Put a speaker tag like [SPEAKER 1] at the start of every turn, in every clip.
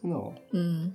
[SPEAKER 1] 真的哦。
[SPEAKER 2] 嗯。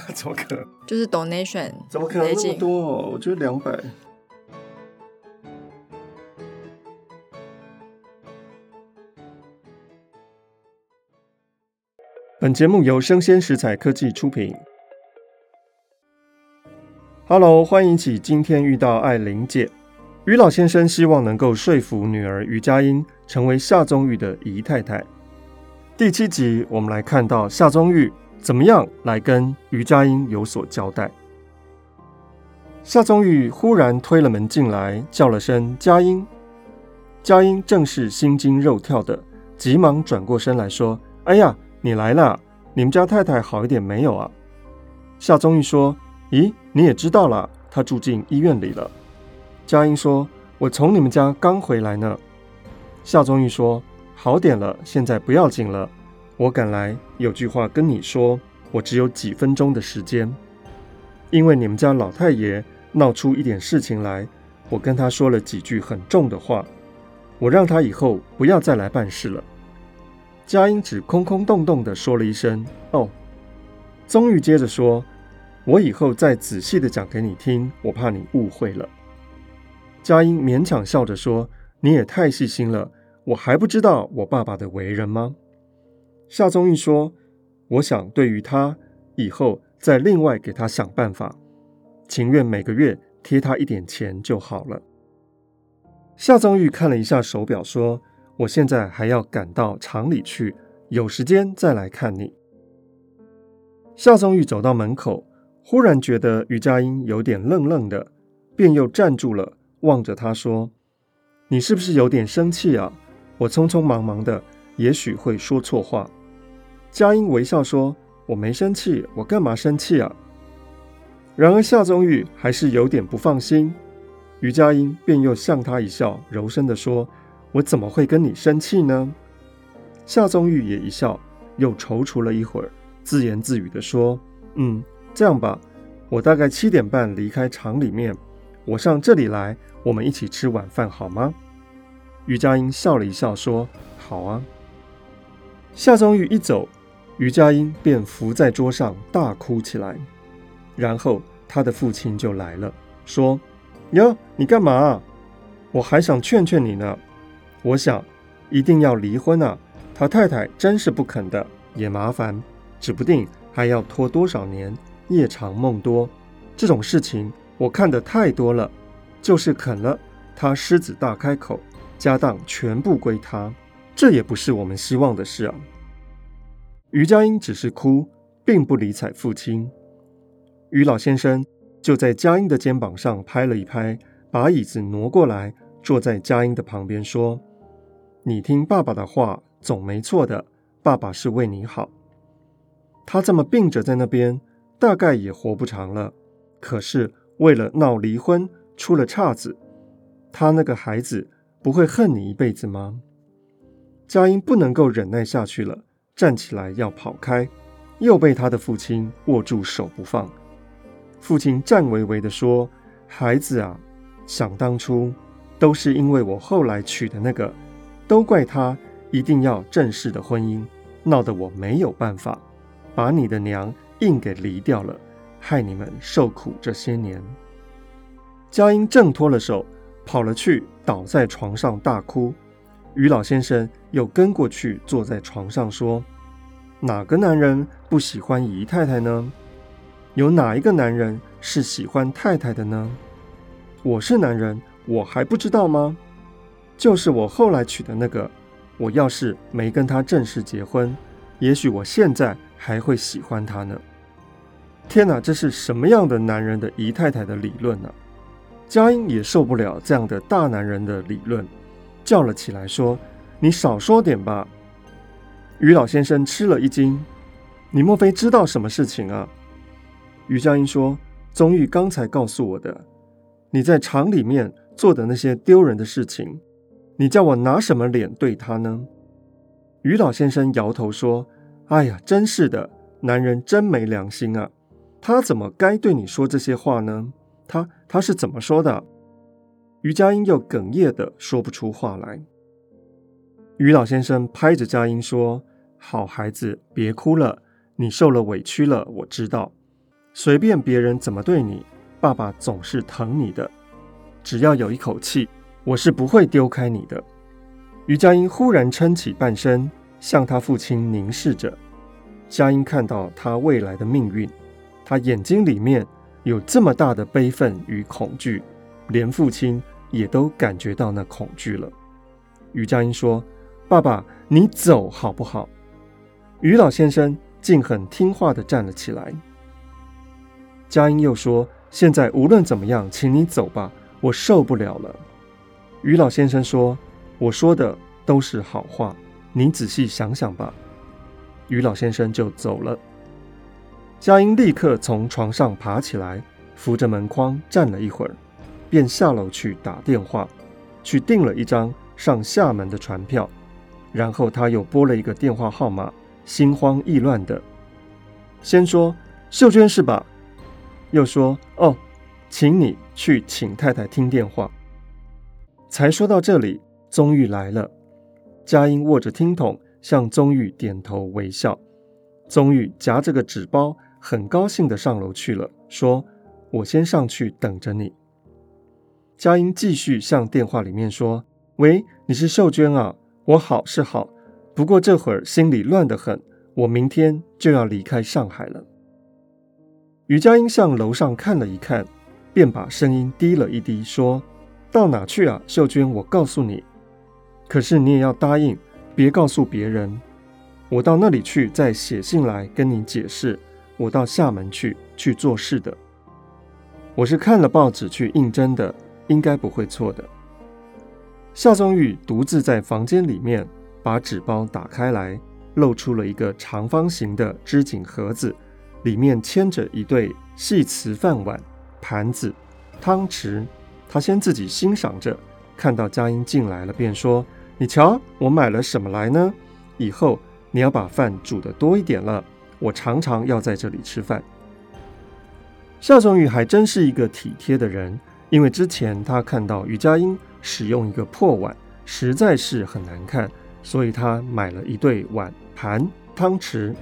[SPEAKER 1] 怎么可能？
[SPEAKER 2] 就是 donation，
[SPEAKER 1] 怎么可能那么多？我觉得两百。本节目由生鲜食材科技出品。Hello，欢迎起今天遇到爱玲姐。于老先生希望能够说服女儿于佳音成为夏宗玉的姨太太。第七集，我们来看到夏宗玉。怎么样来跟于佳音有所交代？夏宗玉忽然推了门进来，叫了声“佳音”。佳音正是心惊肉跳的，急忙转过身来说：“哎呀，你来了！你们家太太好一点没有啊？”夏宗玉说：“咦，你也知道了，她住进医院里了。”佳音说：“我从你们家刚回来呢。”夏宗玉说：“好点了，现在不要紧了。”我赶来有句话跟你说，我只有几分钟的时间，因为你们家老太爷闹出一点事情来，我跟他说了几句很重的话，我让他以后不要再来办事了。佳音只空空洞洞地说了一声“哦”，宗玉接着说：“我以后再仔细地讲给你听，我怕你误会了。”佳音勉强笑着说：“你也太细心了，我还不知道我爸爸的为人吗？”夏宗玉说：“我想对于他以后再另外给他想办法，情愿每个月贴他一点钱就好了。”夏宗玉看了一下手表，说：“我现在还要赶到厂里去，有时间再来看你。”夏宗玉走到门口，忽然觉得于佳音有点愣愣的，便又站住了，望着他说：“你是不是有点生气啊？我匆匆忙忙的。”也许会说错话。佳音微笑说：“我没生气，我干嘛生气啊？”然而夏宗玉还是有点不放心。于佳音便又向他一笑，柔声地说：“我怎么会跟你生气呢？”夏宗玉也一笑，又踌躇了一会儿，自言自语地说：“嗯，这样吧，我大概七点半离开厂里面，我上这里来，我们一起吃晚饭好吗？”于佳音笑了一笑，说：“好啊。”夏宗玉一走，于佳音便伏在桌上大哭起来。然后他的父亲就来了，说：“哟，你干嘛？我还想劝劝你呢。我想一定要离婚啊！他太太真是不肯的，也麻烦，指不定还要拖多少年，夜长梦多。这种事情我看得太多了，就是肯了，他狮子大开口，家当全部归他。”这也不是我们希望的事啊。于佳音只是哭，并不理睬父亲。于老先生就在佳音的肩膀上拍了一拍，把椅子挪过来，坐在佳音的旁边说：“你听爸爸的话，总没错的。爸爸是为你好。他这么病着在那边，大概也活不长了。可是为了闹离婚，出了岔子。他那个孩子不会恨你一辈子吗？”佳音不能够忍耐下去了，站起来要跑开，又被他的父亲握住手不放。父亲颤巍巍地说：“孩子啊，想当初都是因为我后来娶的那个，都怪他一定要正式的婚姻，闹得我没有办法，把你的娘硬给离掉了，害你们受苦这些年。”佳音挣脱了手，跑了去，倒在床上大哭。于老先生又跟过去，坐在床上说：“哪个男人不喜欢姨太太呢？有哪一个男人是喜欢太太的呢？我是男人，我还不知道吗？就是我后来娶的那个，我要是没跟他正式结婚，也许我现在还会喜欢他呢。天哪，这是什么样的男人的姨太太的理论呢？”佳音也受不了这样的大男人的理论。叫了起来，说：“你少说点吧。”于老先生吃了一惊：“你莫非知道什么事情啊？”于佳音说：“宗玉刚才告诉我的，你在厂里面做的那些丢人的事情，你叫我拿什么脸对他呢？”于老先生摇头说：“哎呀，真是的，男人真没良心啊！他怎么该对你说这些话呢？他他是怎么说的？”于佳音又哽咽的说不出话来。于老先生拍着佳音说：“好孩子，别哭了，你受了委屈了，我知道。随便别人怎么对你，爸爸总是疼你的。只要有一口气，我是不会丢开你的。”于佳音忽然撑起半身，向他父亲凝视着。佳音看到他未来的命运，他眼睛里面有这么大的悲愤与恐惧，连父亲。也都感觉到那恐惧了。于佳音说：“爸爸，你走好不好？”于老先生竟很听话地站了起来。佳音又说：“现在无论怎么样，请你走吧，我受不了了。”于老先生说：“我说的都是好话，你仔细想想吧。”于老先生就走了。佳音立刻从床上爬起来，扶着门框站了一会儿。便下楼去打电话，去订了一张上厦门的船票，然后他又拨了一个电话号码，心慌意乱的，先说秀娟是吧？又说哦，请你去请太太听电话。才说到这里，宗玉来了，佳音握着听筒向宗玉点头微笑。宗玉夹着个纸包，很高兴的上楼去了，说：“我先上去等着你。”佳音继续向电话里面说：“喂，你是秀娟啊？我好是好，不过这会儿心里乱得很。我明天就要离开上海了。”于佳音向楼上看了一看，便把声音低了一低，说：“到哪去啊，秀娟？我告诉你，可是你也要答应，别告诉别人。我到那里去，再写信来跟你解释。我到厦门去去做事的，我是看了报纸去应征的。”应该不会错的。夏宗玉独自在房间里面，把纸包打开来，露出了一个长方形的织锦盒子，里面牵着一对细瓷饭碗、盘子、汤匙。他先自己欣赏着，看到佳音进来了，便说：“你瞧，我买了什么来呢？以后你要把饭煮得多一点了，我常常要在这里吃饭。”夏宗玉还真是一个体贴的人。因为之前他看到于佳音使用一个破碗，实在是很难看，所以他买了一对碗盘汤匙，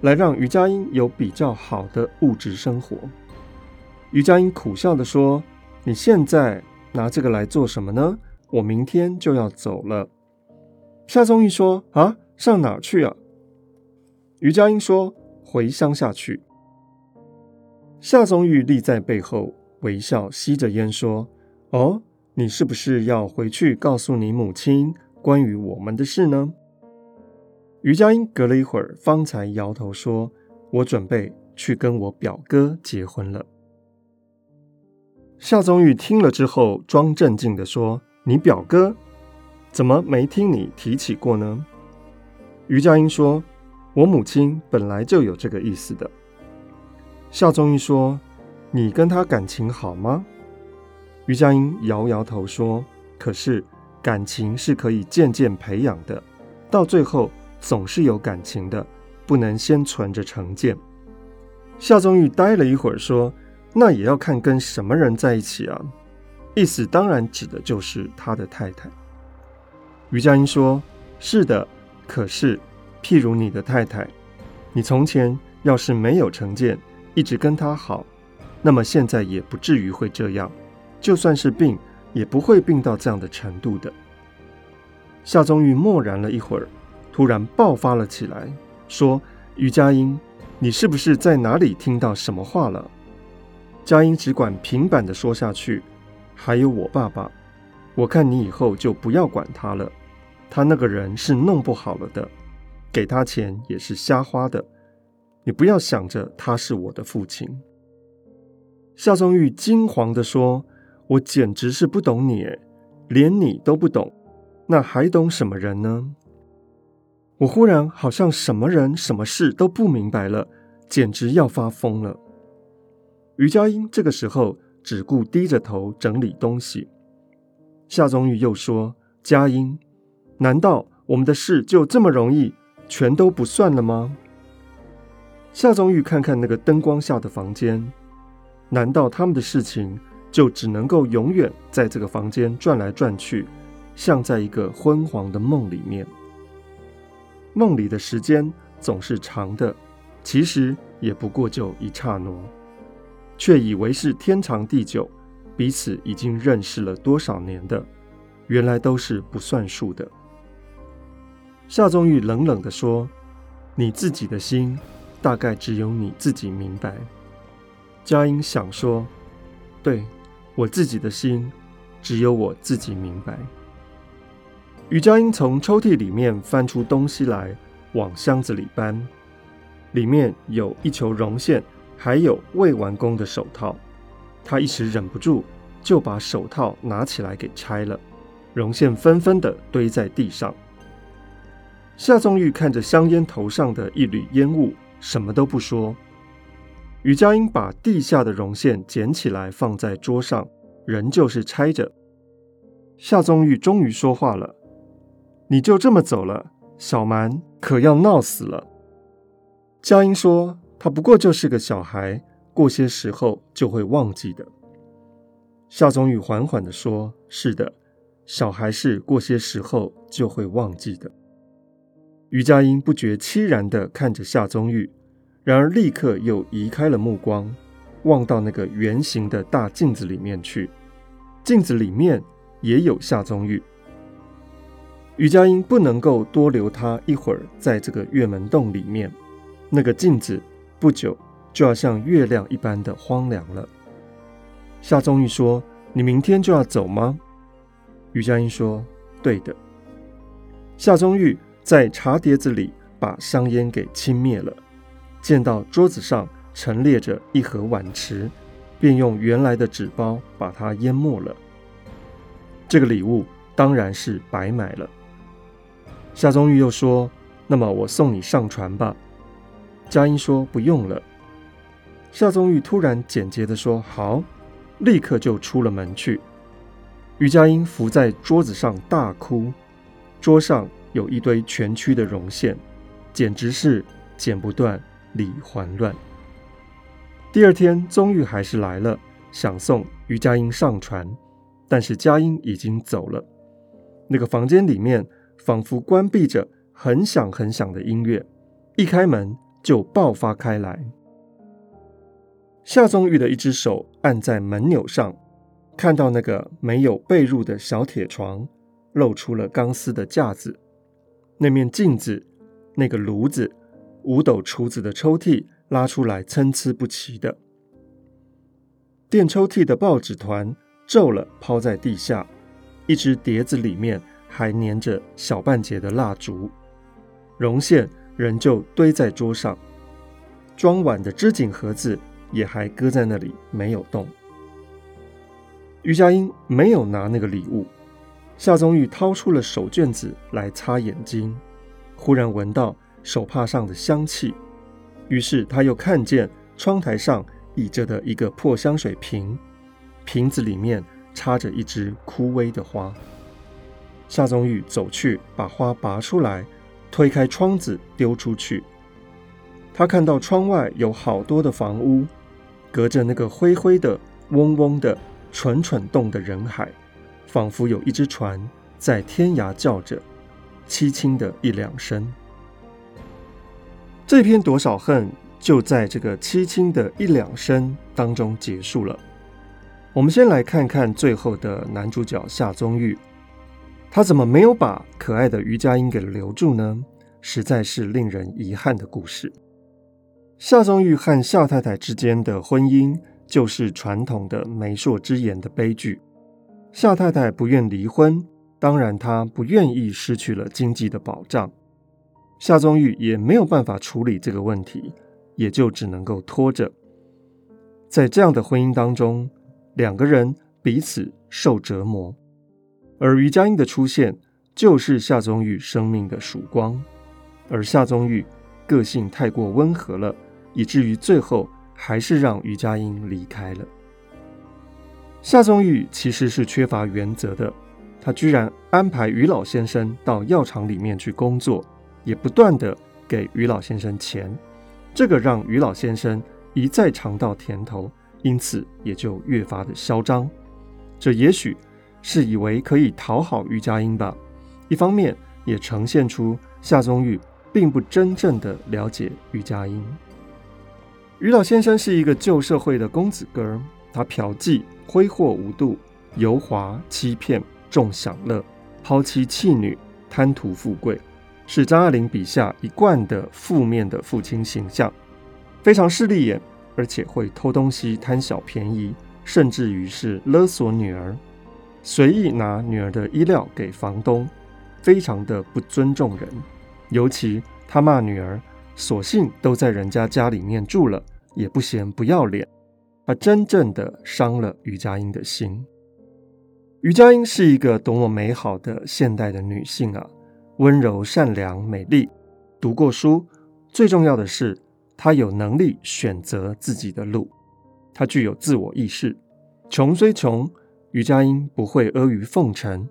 [SPEAKER 1] 来让于佳音有比较好的物质生活。于佳音苦笑地说：“你现在拿这个来做什么呢？我明天就要走了。”夏宗玉说：“啊，上哪儿去啊？”于佳音说：“回乡下去。”夏宗玉立在背后。微笑，吸着烟说：“哦，你是不是要回去告诉你母亲关于我们的事呢？”于佳音隔了一会儿，方才摇头说：“我准备去跟我表哥结婚了。”夏宗玉听了之后，装镇静地说：“你表哥怎么没听你提起过呢？”于佳音说：“我母亲本来就有这个意思的。”夏宗玉说。你跟他感情好吗？于佳音摇摇头说：“可是感情是可以渐渐培养的，到最后总是有感情的，不能先存着成见。”夏宗玉呆了一会儿说：“那也要看跟什么人在一起啊。”意思当然指的就是他的太太。于佳音说：“是的，可是譬如你的太太，你从前要是没有成见，一直跟她好，那么现在也不至于会这样。就算是病，也不会病到这样的程度的。”夏宗玉默然了一会儿，突然爆发了起来，说：“于佳音，你是不是在哪里听到什么话了？”佳音只管平板的说下去。还有我爸爸，我看你以后就不要管他了。他那个人是弄不好了的，给他钱也是瞎花的。你不要想着他是我的父亲。夏宗玉惊惶地说：“我简直是不懂你，连你都不懂，那还懂什么人呢？”我忽然好像什么人、什么事都不明白了，简直要发疯了。于佳音这个时候。只顾低着头整理东西。夏宗玉又说：“佳音，难道我们的事就这么容易全都不算了吗？”夏宗玉看看那个灯光下的房间，难道他们的事情就只能够永远在这个房间转来转去，像在一个昏黄的梦里面？梦里的时间总是长的，其实也不过就一刹那。却以为是天长地久，彼此已经认识了多少年的，原来都是不算数的。夏宗玉冷冷地说：“你自己的心，大概只有你自己明白。”佳音想说：“对，我自己的心，只有我自己明白。”于佳音从抽屉里面翻出东西来，往箱子里搬，里面有一球绒线。还有未完工的手套，他一时忍不住，就把手套拿起来给拆了，绒线纷纷的堆在地上。夏宗玉看着香烟头上的一缕烟雾，什么都不说。于佳音把地下的绒线捡起来放在桌上，仍旧是拆着。夏宗玉终于说话了：“你就这么走了，小蛮可要闹死了。”佳音说。他不过就是个小孩，过些时候就会忘记的。夏宗玉缓缓地说：“是的，小孩是过些时候就会忘记的。”于佳音不觉凄然地看着夏宗玉，然而立刻又移开了目光，望到那个圆形的大镜子里面去。镜子里面也有夏宗玉。于佳音不能够多留他一会儿在这个月门洞里面，那个镜子。不久就要像月亮一般的荒凉了。夏宗玉说：“你明天就要走吗？”于佳音说：“对的。”夏宗玉在茶碟子里把香烟给轻灭了，见到桌子上陈列着一盒碗池，便用原来的纸包把它淹没了。这个礼物当然是白买了。夏宗玉又说：“那么我送你上船吧。”佳音说：“不用了。”夏宗玉突然简洁地说：“好。”立刻就出了门去。于佳音伏在桌子上大哭，桌上有一堆蜷曲的绒线，简直是剪不断，理还乱。第二天，宗玉还是来了，想送于佳音上船，但是佳音已经走了。那个房间里面仿佛关闭着很响很响的音乐，一开门。就爆发开来。夏宗玉的一只手按在门钮上，看到那个没有被褥的小铁床，露出了钢丝的架子，那面镜子，那个炉子，五斗橱子的抽屉拉出来参差不齐的，垫抽屉的报纸团皱了抛在地下，一只碟子里面还粘着小半截的蜡烛，绒线。仍旧堆在桌上，装碗的织锦盒子也还搁在那里没有动。于佳音没有拿那个礼物，夏宗玉掏出了手绢子来擦眼睛，忽然闻到手帕上的香气，于是他又看见窗台上倚着的一个破香水瓶，瓶子里面插着一枝枯萎的花。夏宗玉走去，把花拔出来，推开窗子丢出去。他看到窗外有好多的房屋，隔着那个灰灰的、嗡嗡的、蠢蠢动的人海，仿佛有一只船在天涯叫着，凄清的一两声。这篇多少恨就在这个凄清的一两声当中结束了。我们先来看看最后的男主角夏宗玉，他怎么没有把可爱的于佳音给留住呢？实在是令人遗憾的故事。夏宗玉和夏太太之间的婚姻，就是传统的媒妁之言的悲剧。夏太太不愿离婚，当然她不愿意失去了经济的保障。夏宗玉也没有办法处理这个问题，也就只能够拖着。在这样的婚姻当中，两个人彼此受折磨，而于佳音的出现就是夏宗玉生命的曙光。而夏宗玉个性太过温和了，以至于最后还是让于佳音离开了。夏宗玉其实是缺乏原则的，他居然安排于老先生到药厂里面去工作。也不断地给于老先生钱，这个让于老先生一再尝到甜头，因此也就越发的嚣张。这也许是以为可以讨好于佳音吧。一方面也呈现出夏宗玉并不真正的了解于佳音。于老先生是一个旧社会的公子哥，他嫖妓、挥霍无度、油滑、欺骗、重享乐、抛妻弃女、贪图富贵。是张爱玲笔下一贯的负面的父亲形象，非常势利眼，而且会偷东西、贪小便宜，甚至于是勒索女儿，随意拿女儿的衣料给房东，非常的不尊重人。尤其他骂女儿，索性都在人家家里面住了，也不嫌不要脸，他真正的伤了于佳音的心。于佳音是一个多么美好的现代的女性啊！温柔、善良、美丽，读过书，最重要的是，她有能力选择自己的路，她具有自我意识。穷虽穷，于佳音不会阿谀奉承，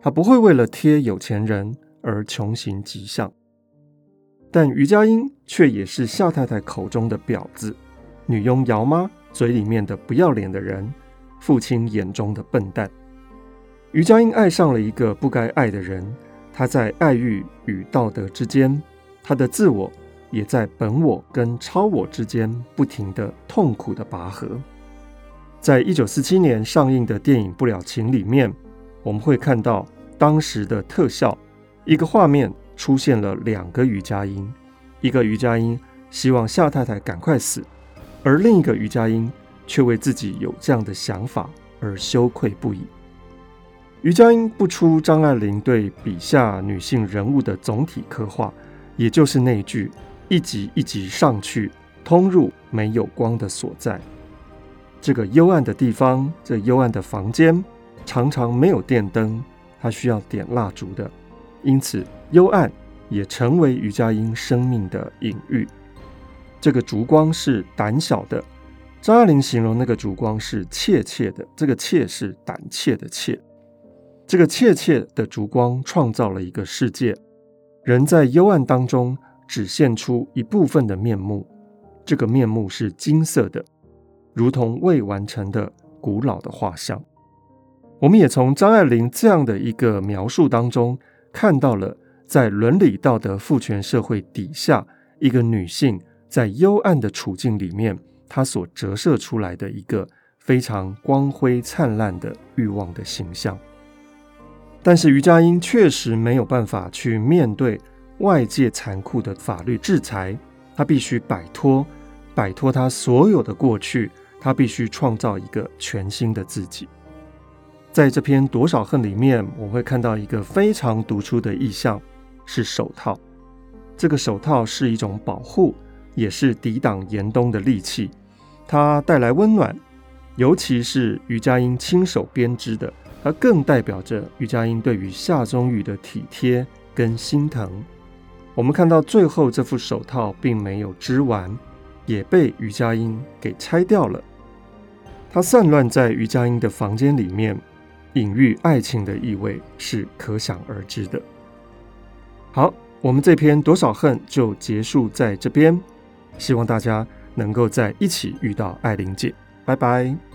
[SPEAKER 1] 她不会为了贴有钱人而穷行极相。但于佳音却也是夏太太口中的婊子，女佣姚妈嘴里面的不要脸的人，父亲眼中的笨蛋。于佳音爱上了一个不该爱的人。他在爱欲与道德之间，他的自我也在本我跟超我之间不停的痛苦的拔河。在一九四七年上映的电影《不了情》里面，我们会看到当时的特效，一个画面出现了两个于佳音，一个于佳音希望夏太太赶快死，而另一个于佳音却为自己有这样的想法而羞愧不已。余佳音不出张爱玲对笔下女性人物的总体刻画，也就是那句“一级一级上去，通入没有光的所在”。这个幽暗的地方，这幽暗的房间，常常没有电灯，它需要点蜡烛的，因此幽暗也成为余佳音生命的隐喻。这个烛光是胆小的，张爱玲形容那个烛光是怯怯的，这个怯是胆怯的怯。这个怯怯的烛光创造了一个世界，人在幽暗当中只现出一部分的面目，这个面目是金色的，如同未完成的古老的画像。我们也从张爱玲这样的一个描述当中，看到了在伦理道德父权社会底下，一个女性在幽暗的处境里面，她所折射出来的一个非常光辉灿烂的欲望的形象。但是于佳音确实没有办法去面对外界残酷的法律制裁，他必须摆脱，摆脱他所有的过去，他必须创造一个全新的自己。在这篇多少恨里面，我会看到一个非常突出的意象，是手套。这个手套是一种保护，也是抵挡严冬的利器，它带来温暖，尤其是于佳音亲手编织的。而更代表着于佳音对于夏宗玉的体贴跟心疼。我们看到最后这副手套并没有织完，也被于佳音给拆掉了。它散乱在于佳音的房间里面，隐喻爱情的意味是可想而知的。好，我们这篇多少恨就结束在这边，希望大家能够在一起遇到艾琳姐，拜拜。